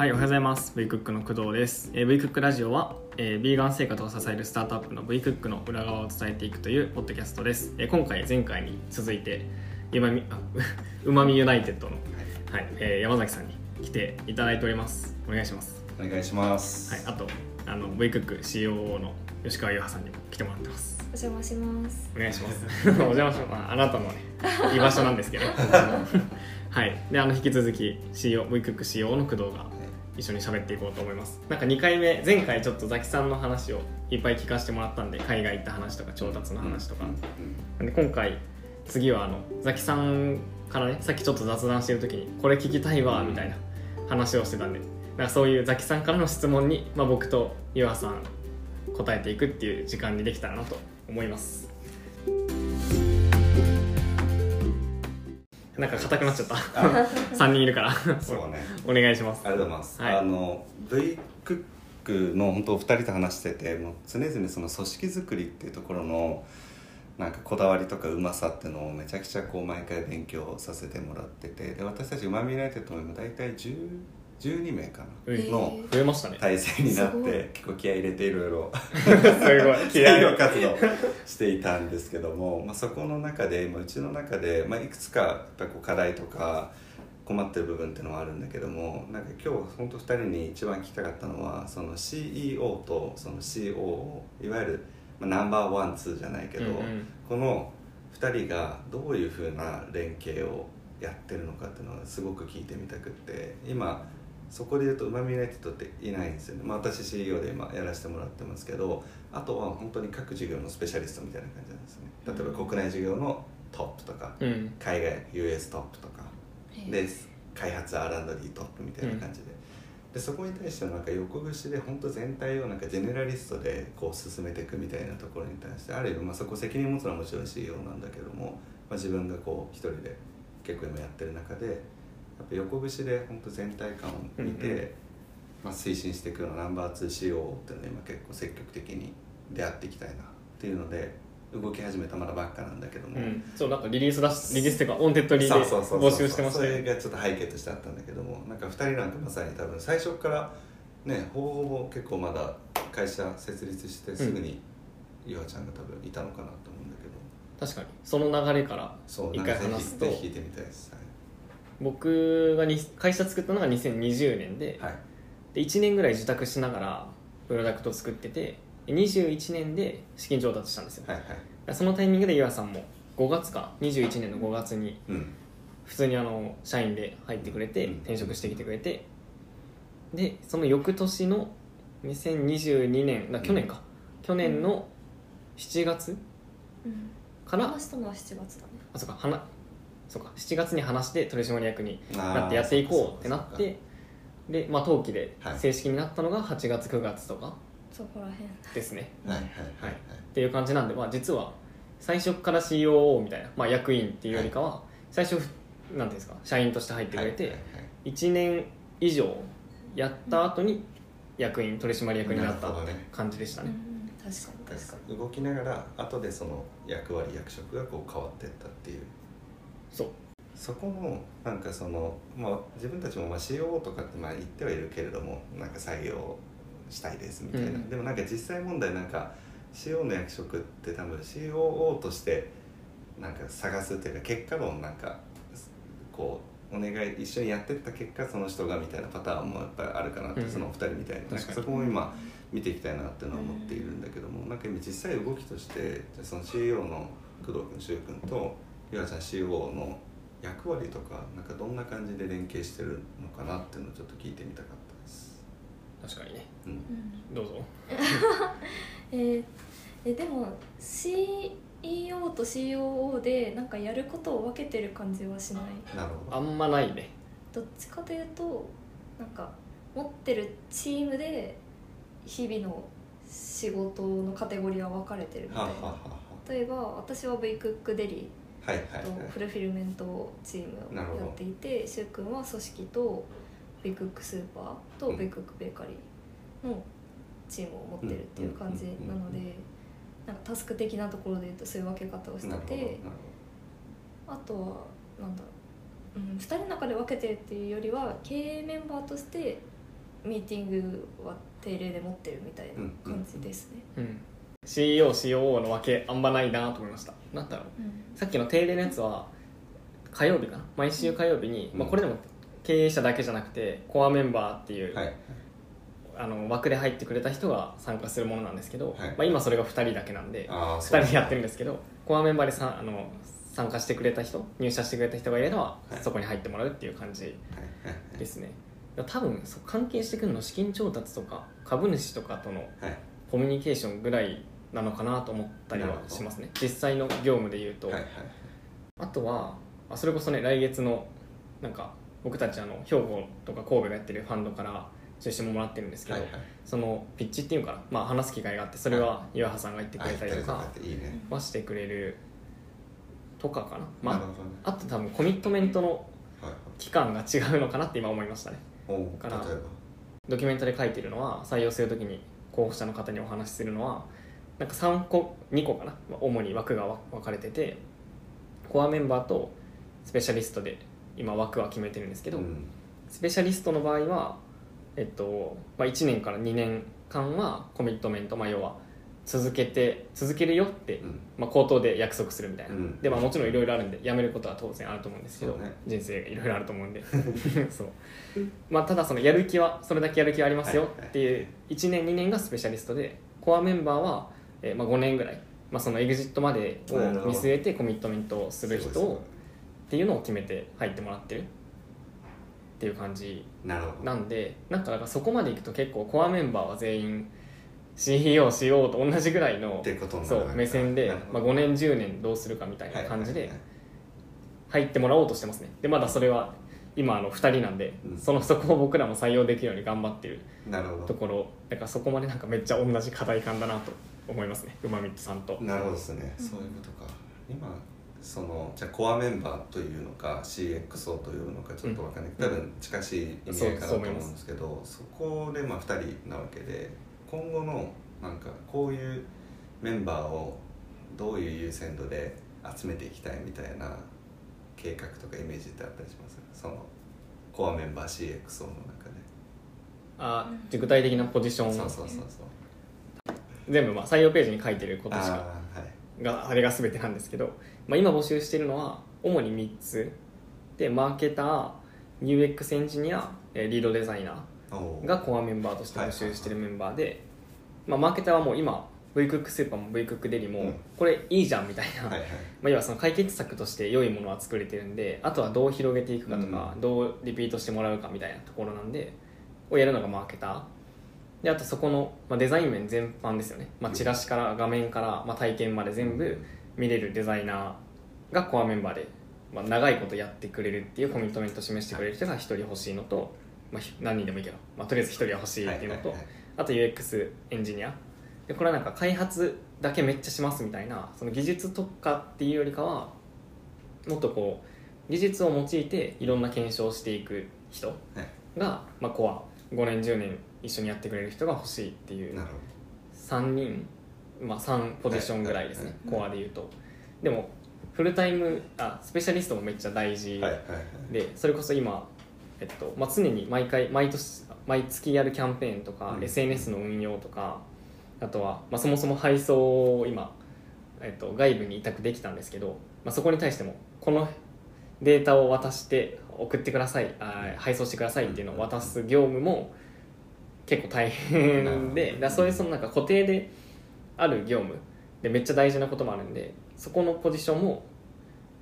はい、おはようございます。V クックの工藤です。えー、V クックラジオは、えー、ビーガン生活を支えるスタートアップの V クックの裏側を伝えていくというポッドキャストです。えー、今回前回に続いてうまみあ うまみユナイテッドの、はいえー、山崎さんに来ていただいております。お願いします。お願いします。はい、あとあの V クック COO の吉川優葉さんにも来てもらってます。お邪魔します。お願いします。お邪魔します。まあ、あなたのね居場所なんですけど。はい。であの引き続き CO V クック COO の工藤が一緒に喋っていこうと思います。なんか2回目前回ちょっとザキさんの話をいっぱい聞かせてもらったんで海外行った話とか調達の話とか、うんで今回次はあのザキさんからねさっきちょっと雑談してる時にこれ聞きたいわみたいな話をしてたんで。なんかそういうザキさんからの質問に、まあ、僕とユアさん答えていくっていう時間にできたらなと思いますなんか硬くなっちゃった。あ3 人いるから。そうね。お願いします。ありがとうございます。はい。あの V クックの本当お二人と話してて、もう常々その組織作りっていうところのなんかこだわりとかうまさっていうのをめちゃくちゃこう毎回勉強させてもらってて、で私たちうまみユナイテッドも今大体10 12名かな。うん。の増えましたね。体制になって結構気合い入れていろいろ。すごい。気合い企業活動していたんですけども、まあ、そこの中で、まあ、うちの中で、まあ、いくつかやっぱりこう課題とか困ってる部分っていうのはあるんだけどもなんか今日本当2人に一番聞きたかったのはその CEO とその COO いわゆる、まあ、ナンバーワンツーじゃないけど、うんうん。この2人がどういうふうな連携をやってるのかっていうのはすごく聞いてみたくって今そこで言うとうまみユナイテッドっていないんですよね、まあ、私 CEO で今やらせてもらってますけどあとは本当に各事業のスペシャリストみたいな感じなんですね。例えば国内事業のトップとかうん。海外 US トップとかで開発 R&D トップみたいな感じで,、でそこに対してのなんか横串で本当全体をなんかジェネラリストでこう進めていくみたいなところに対してある意味まあそこ責任持つのはもちろん CEO なんだけども、まあ、自分がこう一人で結構今やってる中でやっぱ横串で本当全体感を見て、うんうん。まあ、推進していくようなナンバー 2CO っていうのを今結構積極的に出会っていきたいなっていうので動き始めたまだばっかなんだけども、うん、そうなんかリリースだしリリースっていうか Wantedly でそうそうそうそう。募集してましたそれねがちょっと背景としてあったんだけどもなんか2人なんかまさに多分最初からねほぼほぼ結構まだ会社設立してすぐにゆあちゃんが多分いたのかなと思うんだけど。確かに。その流れからそう一回なんかぜひ話すとぜひ聞いてみたいです僕がに会社作ったのが2020年で,、はい、で1年ぐらい自宅しながらプロダクトを作っててで21年で資金調達したんですよ、はいはい。そのタイミングでゆあさんも5月か21年の5月にうん。普通にあの社員で入ってくれてうん。転職してきてくれてでその翌年の2022年だ去年か、去年の7月うん。から、話したのは7月だね。あそうか話そうか7月に話して取締役になってやっていこうってなってで、まあ、登記ではい。正式になったのが8月9月とかそこらへん。ですね、そうかはいはいはい。っていう感じなんで、まあ、実は最初から COO みたいな、まあ、役員っていうよりかは最初なんていうんですか社員として入ってくれて、はいはい1年以上やった後に役員取締役になった感じでしたね。うん、確かに。確かに。動きながら後でその役割役職がこう変わっていったっていうそう。そこのなんかその、まあ、自分たちもまあ COO とかってまあ言ってはいるけれどもなんか採用したいですみたいな、うん。でもなんか実際問題なんか CO の役職って多分 COO としてなんか探すっていうか結果論なんかこうお願い一緒にやってった結果その人がみたいなパターンもやっぱりあるかなって、うん。そのお二人みたいになん確かそこも今見ていきたいなっていうのは思っているんだけども、なんか今実際動きとしてじゃあその CEO の工藤君柊君と岩ちゃん CEO の役割とかなんかどんな感じで連携してるのかなっていうのをちょっと聞いてみたかったです。確かにね。うん。うん。どうぞ。えーえでも CEO と COO でなんかやることを分けてる感じはしない？なるほど。あんまないね。どっちかというとなんか持ってるチームで日々の仕事のカテゴリーは分かれてるみたはいあはあは例えば私は V クックデリあはいはい。とフルフィルメントチームをやっていて柊君は組織と V クックスーパーとうん。V クックベーカリーのチームを持ってるっていう感じなのでなんかタスク的なところで言うとそういう分け方をしててあとはなんだろう、うん、2人の中で分けてるっていうよりは経営メンバーとしてミーティングは定例で持ってるみたいな感じですね、うん CEO、COO の分けあんまないなと思いましたなんだろう。うん。さっきの定例のやつは火曜日かな？毎週火曜日に、うん。まあ、これでも経営者だけじゃなくてコアメンバーっていう、はい。あの枠で入ってくれた人が参加するものなんですけど、はい。まあ、今それが2人だけなんでああ2人でやってるんですけどコアメンバーでさあの参加してくれた人入社してくれた人がいれば、はい。そこに入ってもらうっていう感じですね。多分関係してくるの資金調達とか株主とかとのはい。コミュニケーションぐらいなのかなと思ったりはしますね。実際の業務で言うと、はいはいあとはあそれこそね来月のなんか僕たちあの兵庫とか神戸がやってるファンドから出資ももらってるんですけど、はいはい。そのピッチっていうのかな、まあ、話す機会があってそれは岩葉さんが言ってくれたりとかはしてくれるとかかな、まあ、あと多分コミットメントの期間が違うのかなって今思いましたね。おうからドキュメントで書いてるのは採用するときに候補者の方にお話しするのはなんか3個2個かな？まあ主に枠がわ分かれててコアメンバーとスペシャリストで今枠は決めてるんですけど、うん。スペシャリストの場合は、えっとまあ、1年から2年間はコミットメント、まあ、要は続けて続けるよって、うん。まあ、口頭で約束するみたいな、うん。で、まあ、もちろんいろいろあるんで辞めることは当然あると思うんですけど、ね。人生いろいろあると思うんで。そう、まあ、ただそのやる気はそれだけやる気はありますよっていう1年2年がスペシャリストでコアメンバーは、えーまあ、5年ぐらい、まあ、そのエグジットまでを見据えてコミットメントをする人をっていうのを決めて入ってもらってる。っていう感じなんでなんかそこまでいくと結構コアメンバーは全員 CEO、CO と同じぐらいのってことになるそう目線でまあ、ど5年10年どうするかみたいな感じで入ってもらおうとしてますね。でまだそれは今あの2人なんで、うん。そのそこを僕らも採用できるように頑張ってるなるほど。ところ。だからそこまでなんかめっちゃ同じ課題感だなと思いますね。うまみっさんと。なるほどですね、そういうことか。今そのじゃあコアメンバーというのか CXO というのかちょっとわかんない、うん。多分近しい意味合いかなと思うんですけどそこでまあ2人なわけで今後のなんかこういうメンバーをどういう優先度で集めていきたいみたいな計画とかイメージってあったりします？そのコアメンバー CXO の中で。あ具体的なポジション。そうそうそうそう全部まあ採用ページに書いてることしかああはい。があれが全てなんですけど、まあ、今募集してるのは主に3つ。でマーケター UX エンジニアえーリードデザイナーがコアメンバーとして募集してるメンバーで、まあ、マーケターはもう今 V クックスーパーも V クックデリもうん。これいいじゃんみたいな、はいはい。まあ、要はその解決策として良いものは作れてるんであとはどう広げていくかとか、うん。どうリピートしてもらうかみたいなところなんでをやるのがマーケターであとそこの、まあ、デザイン面全般ですよね、まあ、チラシから画面から、まあ、体験まで全部見れるデザイナーがコアメンバーで、まあ、長いことやってくれるっていうコミットメントを示してくれる人が1人欲しいのと、まあ、ひ何人でもいいけど、まあ、とりあえず1人は欲しいっていうのと、あと UX エンジニア。でこれはなんか開発だけめっちゃしますみたいなその技術特化っていうよりかはもっとこう技術を用いていろんな検証をしていく人はい。が、まあ、コア5年10年一緒にやってくれる人が欲しいっていうなるほ3人、まあ、3ポジションぐらいですね、はいコアでいうと。でもフルタイムあスペシャリストもめっちゃ大事どはいはいはい。でそれこそ今、えっとまあ、常に毎回毎年毎月やるキャンペーンとか、うん。SNS の運用とかあとは、まあ、そもそも配送を今、えっと、外部に委託できたんですけど、まあ、そこに対してもこのデータを渡して送ってください。あ配送してくださいっていうのを渡す業務も結構大変でだそういうそのなんか固定である業務でめっちゃ大事なこともあるんでそこのポジションも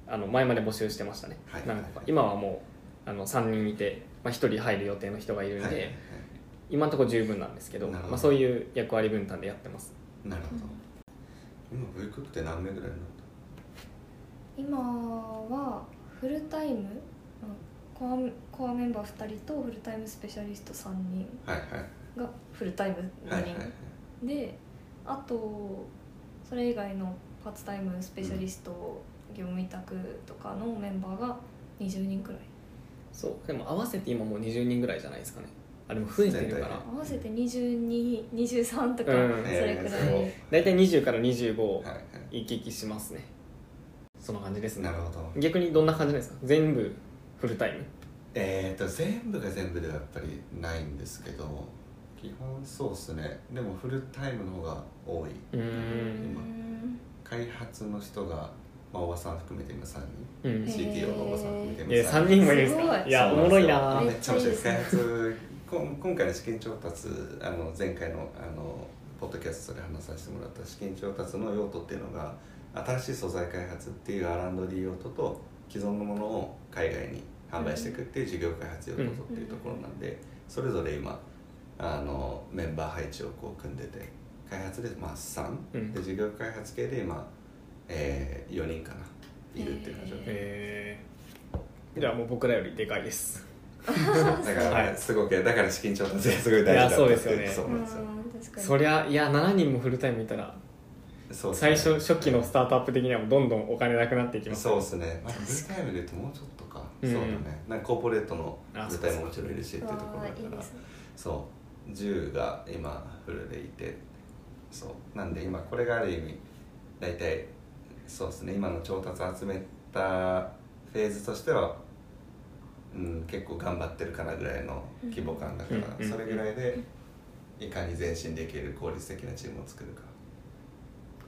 あの前まで募集してましたね、はい。何個か今はもうあの3人いて、まあ、1人入る予定の人がいるんで、はい。はい。はい今のところ十分なんですけどまあ、そういう役割分担でやってます。なるほど。今 V クックって何名ぐらいになっ今はフルタイムコアコアメンバー2人とフルタイムスペシャリスト3人たはいはい。がフルタイム2人、はいはいはい。であとそれ以外のパーツタイムスペシャリスト、業務委託とかのメンバーが20人くらい。そう。でも合わせて今もう20人ぐららいじゃないですかね。あでも増えてるから。合わせて2223とか、うん。それくらい、え大体20から25はいはい。行き来しますね。そんな感じですね。なるほど。逆にどんな感じですか？全部フルタイム？えー、と全部が全部ではやっぱりないんですけど基本そうっすね。でもフルタイムの方が多い。うん。うん開発の人が、まあ、おばさん含めて今3うん。人 CTO のおばさん含めて今いや3人もいるんです。すごい。かいやおもろいな。めっちゃ面白いです。開発こん今回の資金調達あの前回のあのポッドキャストで話させてもらった資金調達の用途っていうのが新しい素材開発っていう R&D 用途と既存のものを海外に販売していくっていう事業開発用途とっていうところなんで、それぞれ今あのメンバー配置をこう組んでて開発でまあ3、うん。で事業開発系で今、えー、4人かないるっていう感じ、えー、じゃあもう僕らよりでかいです。だから、はい。すごくだから資金調達がすごい大事だったいやそうですよね。そうなんですよ、そりゃいや7人もフルタイムいたらそうね。最初初期のスタートアップ的にはもうどんどんお金なくなっていきます。そうですね、まあ、フルタイムで言うともうちょっとか、うん。そうだね。なんかコーポレートのあフルタイムももちろんいるしっていうところだから。そう10が今フルでいて。そう。なんで今これがある意味大体そうですね。今の調達集めたフェーズとしては、うん、結構頑張ってるかなぐらいの規模感だから、うん。うん。それぐらいでいかに前進できる効率的なチームを作るか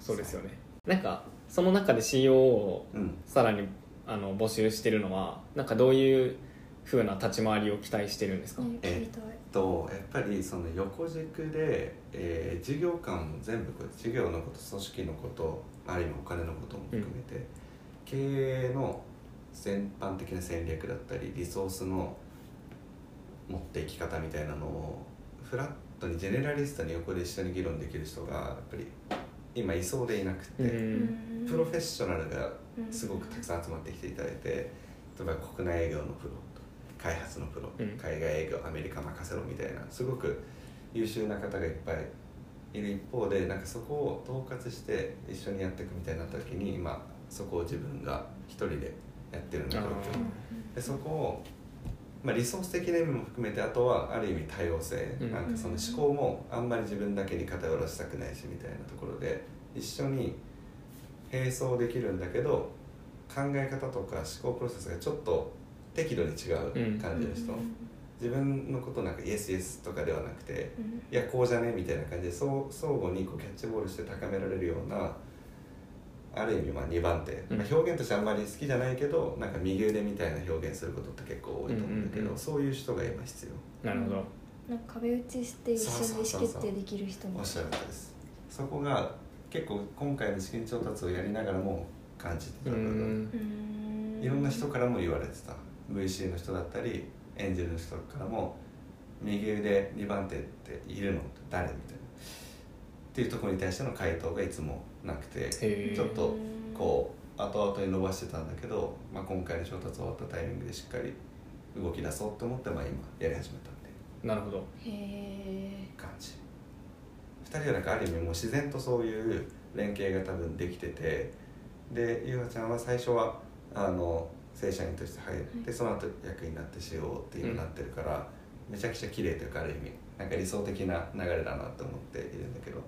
そうですよね。なんかその中で COO をうん。さらにあの募集してるのはなんかどういうふうな立ち回りを期待してるんですか、ね聞いたい。とやっぱりその横軸で、えー事業間も全部こう事業のこと組織のことある意味お金のことも含めて、経営の全般的な戦略だったりリソースの持っていき方みたいなのをフラットにジェネラリストに横で一緒に議論できる人がやっぱり今いそうでいなくて、うん。プロフェッショナルがすごくたくさん集まってきていただいて例えば国内営業のプロ開発のプロ、うん。海外営業アメリカ任せろみたいなすごく優秀な方がいっぱいいる一方でなんかそこを統括して一緒にやっていくみたいになった時に今そこを自分が一人でやってるんだけどあでそこを、まあ、リソース的な意味も含めてあとはある意味多様性、うん。なんかその思考もあんまり自分だけに偏らせたくないしみたいなところで一緒に並走できるんだけど考え方とか思考プロセスがちょっと適度に違う感じの人、自分のことなんかイエスイエスとかではなくていやこうじゃねみたいな感じでそう相互にこうキャッチボールして高められるようなある意味まあ2番手、うん。まあ、表現としてあんまり好きじゃないけどなんか右腕みたいな表現することって結構多いと思うんだけど、うんうんうん。そういう人が今必要。なるほど。なんか壁打ちして一緒に意思決定できる人もおっしゃるです。そこが結構今回の資金調達をやりながらも感じてたう部分。ん。うん。いろんな人からも言われてた。VC の人だったりエンジェルの人からも右腕2番手っているのって誰みたいなっていうところに対しての回答がいつもなくてちょっとこう後々に伸ばしてたんだけど、まあ、今回の調達終わったタイミングでしっかり動き出そうと思って、まあ、今やり始めたんでなるほど。へえ感じ。2人はなんかある意味もう自然とそういう連携が多分できててでゆうはちゃんは最初はあの正社員として入って、その後役員になってしようっていうのになってるから、めちゃくちゃ綺麗というかある意味なんか理想的な流れだなと思っているんだけど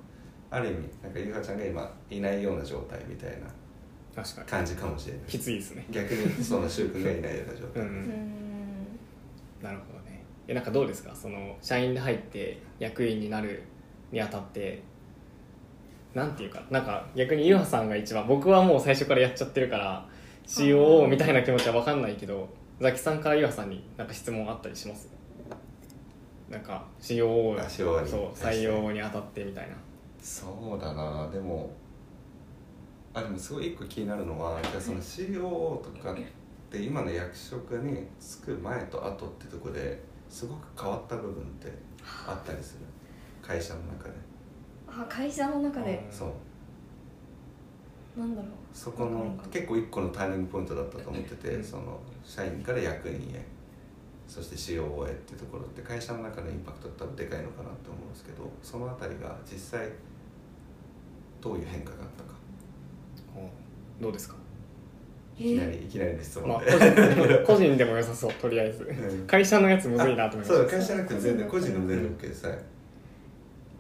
ある意味なんかゆうはちゃんが今いないような状態みたいな確かに。感じかもしれない。きついですね。逆にその柊君がいないような状態、うん。うんなるほどね。えなんかどうですか？その社員で入って役員になるにあたってなんていうかなんか逆にゆうはさんが一番僕はもう最初からやっちゃってるから COO みたいな気持ちは分かんないけどザキさんからゆうはさんになんか質問あったりします？なんか COO そう採用にあたってみたいなそうだな。でもあでもすごい一個気になるのはじゃあその COO とかって今の役職に就く前と後ってとこですごく変わった部分ってあったりする？会社の中で。あ会社の中で。そう。なんだろう。そこの結構一個のターニングポイントだったと思ってて、うん。その社員から役員へそして COO へっていうところって会社の中のインパクトって多分でかいのかなと思うんですけどそのあたりが実際どういう変化があったか。どうですか？いきなりいきなりの質まあ問個で、人 個人でも良さそうとりあえず。うん。会社のやつむずいなと思いまそうした会社なくて全然個人の全部 OK ですはい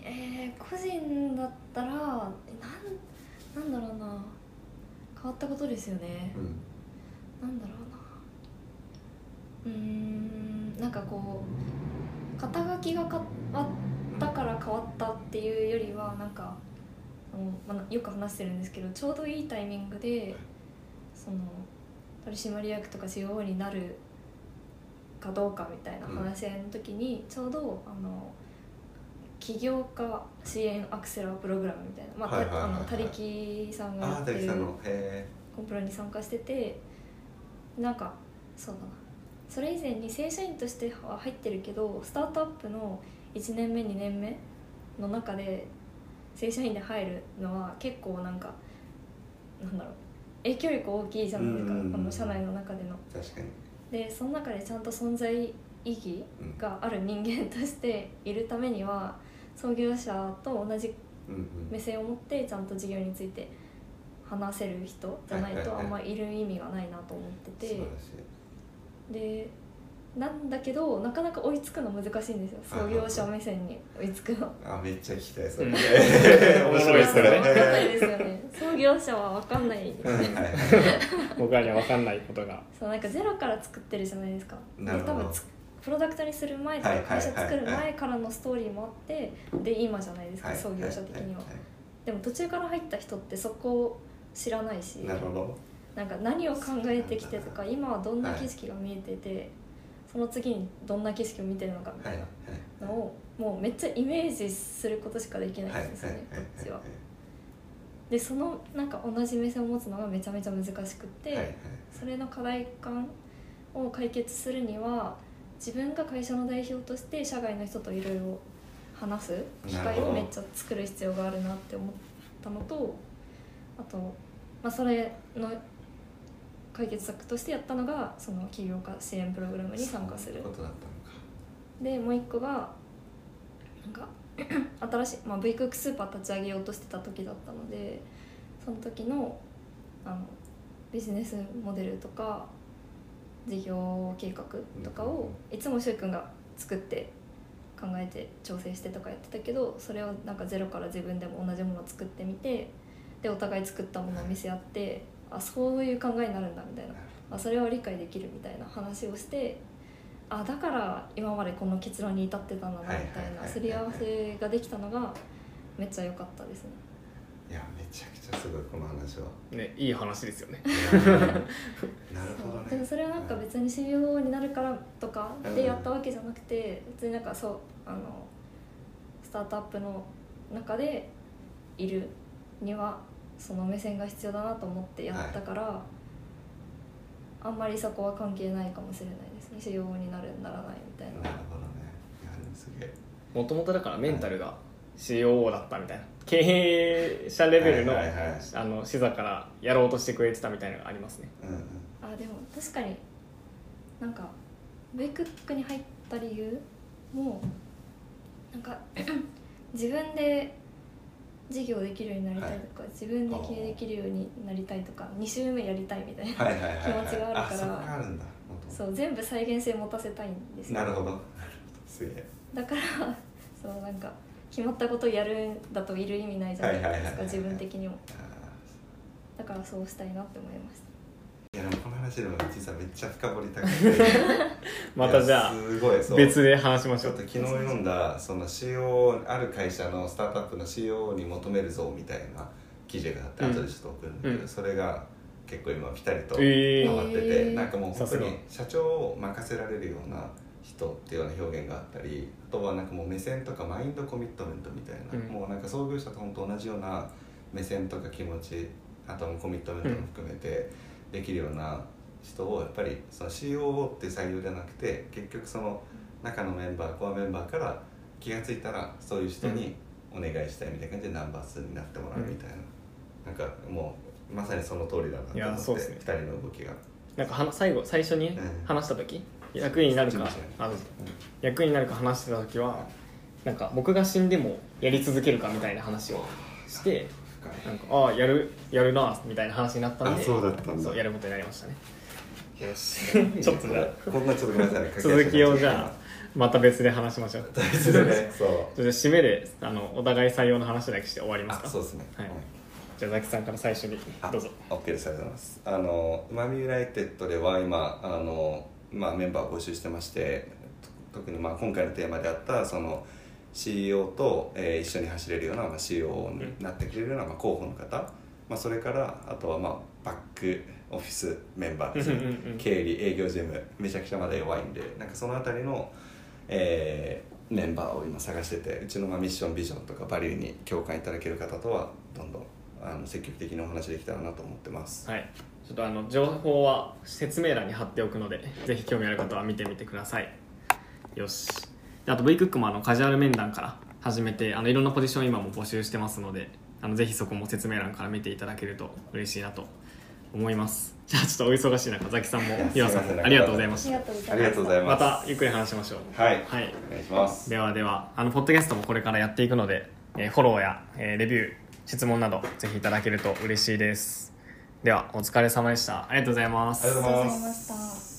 えー、個人だったらなんなんだろうな。変わったことですよね。うん。なんだろうな。うーんかこう肩書きが変わったから変わったっていうよりはなんかあの、まあ、よく話してるんですけどちょうどいいタイミングでその取締役とか COO になるかどうかみたいな話し合いの時にちょうどあの起業家支援アクセラープログラムみたいな、まあはいはいはいはい。あの他力さんがやってるコンプラに参加しててなんかそうだな。それ以前に正社員としては入ってるけどスタートアップの1年目2年目の中で正社員で入るのは結構なんかなんだろう影響力大きいじゃないですかうんうんうんこの社内の中での。え確かに。でその中でちゃんと存在意義がある人間としているためには創業者と同じ目線を持ってちゃんと事業について話せる人じゃないとあんまいる意味がないなと思ってて。でなんだけどなかなか追いつくの難しいんですよ。創業者目線に追いつくの。あめっちゃ聞きたいそれ、うん。面白いそれ分かんないですよね。創業者は分かんない。僕らには分かんないことが。そうなんかゼロから作ってるじゃないですか。でなるほど。多分つプロダクトにする前とか会社作る前からのストーリーもあってで今じゃないですかはい創業者的には。はいでも途中から入った人ってそこを知らないしなるほど。なんか何を考えてきてとか今はどんな景色が見えててその次にどんな景色を見てるのかみたはいいなのをもうめっちゃイメージすることしかできないはいんですよねはいこっちは。でそのなんか同じ目線を持つのがめちゃめちゃ難しくって、それの課題感を解決するには自分が会社の代表として社外の人といろいろ話す機会をめっちゃ作る必要があるなって思ったのとあと、まあ、それの解決策としてやったのがその起業家支援プログラムに参加する。そういうことだったのか。でもう一個がなんか 新しい、まあ、V クックスーパー立ち上げようとしてた時だったのでその時のあのビジネスモデルとか事業計画とかをいつもく君が作って考えて調整してとかやってたけどそれをなんかゼロから自分でも同じものを作ってみてでお互い作ったものを見せ合ってあそういう考えになるんだみたいな。あそれは理解できるみたいな話をしてあだから今までこの結論に至ってたんだなみたいないすり合わせができたのがめっちゃ良かったですね。いやめちゃくちゃすごいこの話は。ねいい話ですよね。なるほどそう。でもねそれはなんか別に CEO になるからとかでやったわけじゃなくて別になんかそうあのスタートアップの中でいるにはその目線が必要だなと思ってやったから、あんまりそこは関係ないかもしれないですね。CEO になるならないみたいな。なるほどね。いやでもすげえ。もともとだからメンタルが COO だったみたいな。経営者レベルの,、はいはいはいあの視座からやろうとしてくれてたみたいなのがありますね。うんうん。あでも確かになんかベイクックに入った理由もなんか 自分で事業できるようになりたいとか、自分で経営できるようになりたいとか2周目やりたいみたいな、はいはいはいはい。気持ちがあるから。あそこがあるんだそう全部再現性持たせたいんですよ。なるほど。なるほど。すげえ。だから そうなんか決まったことをやるんだといる意味ないじゃないですか、はいはいはいはい自分的にも。あだからそうしたいなって思いました。ーいやでもこの話でも実はめっちゃ深掘りたくて。またじゃあいやすごいそう。別で話しましょう。ちょっと昨日読んだその CO ある会社のスタートアップの CO に求める像みたいな記事があってうん。後でちょっと送るんだけど、うん。それが結構今ピタリとえー。ハマってて、えーなんかもう本当さに社長を任せられるような人っていうような表現があったりあとはなんかもう目線とかマインドコミットメントみたいな、うん。もうなんか創業者と本当同じような目線とか気持ちあとはもうコミットメントも含めてできるような人をやっぱりその COO っていう採用じゃなくて結局その中のメンバーコアメンバーから気が付いたらそういう人にお願いしたいみたいな感じでナンバー2になってもらうみたいな、なんかもうまさにその通りだなと思って、ね。2人の動きが。なんかはな最後最初にうん。話した時、役員になるかあどう。ぞ役員になるか話してた時はなんか僕が死んでもやり続けるかみたいな話をしてなんかああやるやるなみたいな話になったんであそうだったんだ。そうやることになりましたね。よし。ちょっとじゃこんなちょっとごめんなさい。ね続きをじゃあまた別で話しましょう。大事でね。そう。じゃあ締めであのお互い採用の話だけして終わりますか？あそうですね。はい。じゃあザキさんから最初にあどうぞ。OK です。ありがとうございます。あのマミユナイテッドでは今あの、まあ、メンバーを募集してまして特にまあ今回のテーマであったその CEO と、えー一緒に走れるような、まあ、CEO になってくれるような、まあ、候補の方、まあ、それからあとはまあバックオフィスメンバーですね。経理営業事務めちゃくちゃまだ弱いんでなんかその辺りの、えーメンバーを今探しててうちのまあミッションビジョンとかバリューに共感いただける方とはどんどんあの積極的にお話できたらなと思ってます。はい。ちょっとあの情報は説明欄に貼っておくのでぜひ興味ある方は見てみてください。よしであと V クックもあのカジュアル面談から始めてあのいろんなポジション今も募集してますのであのぜひそこも説明欄から見ていただけると嬉しいなと思います。じゃあちょっとお忙しい中ザキさんも岩さんもありがとうございましたありがとうございます。ありがとうございま。たゆっくり話しましょう。はい、はい。お願いします。ではではあのポッドキャストもこれからやっていくので、えーフォローや、えーレビュー質問などぜひいただけると嬉しいです。ではお疲れ様でした。ありがとうございます。ありがとうございます。ありがとうございました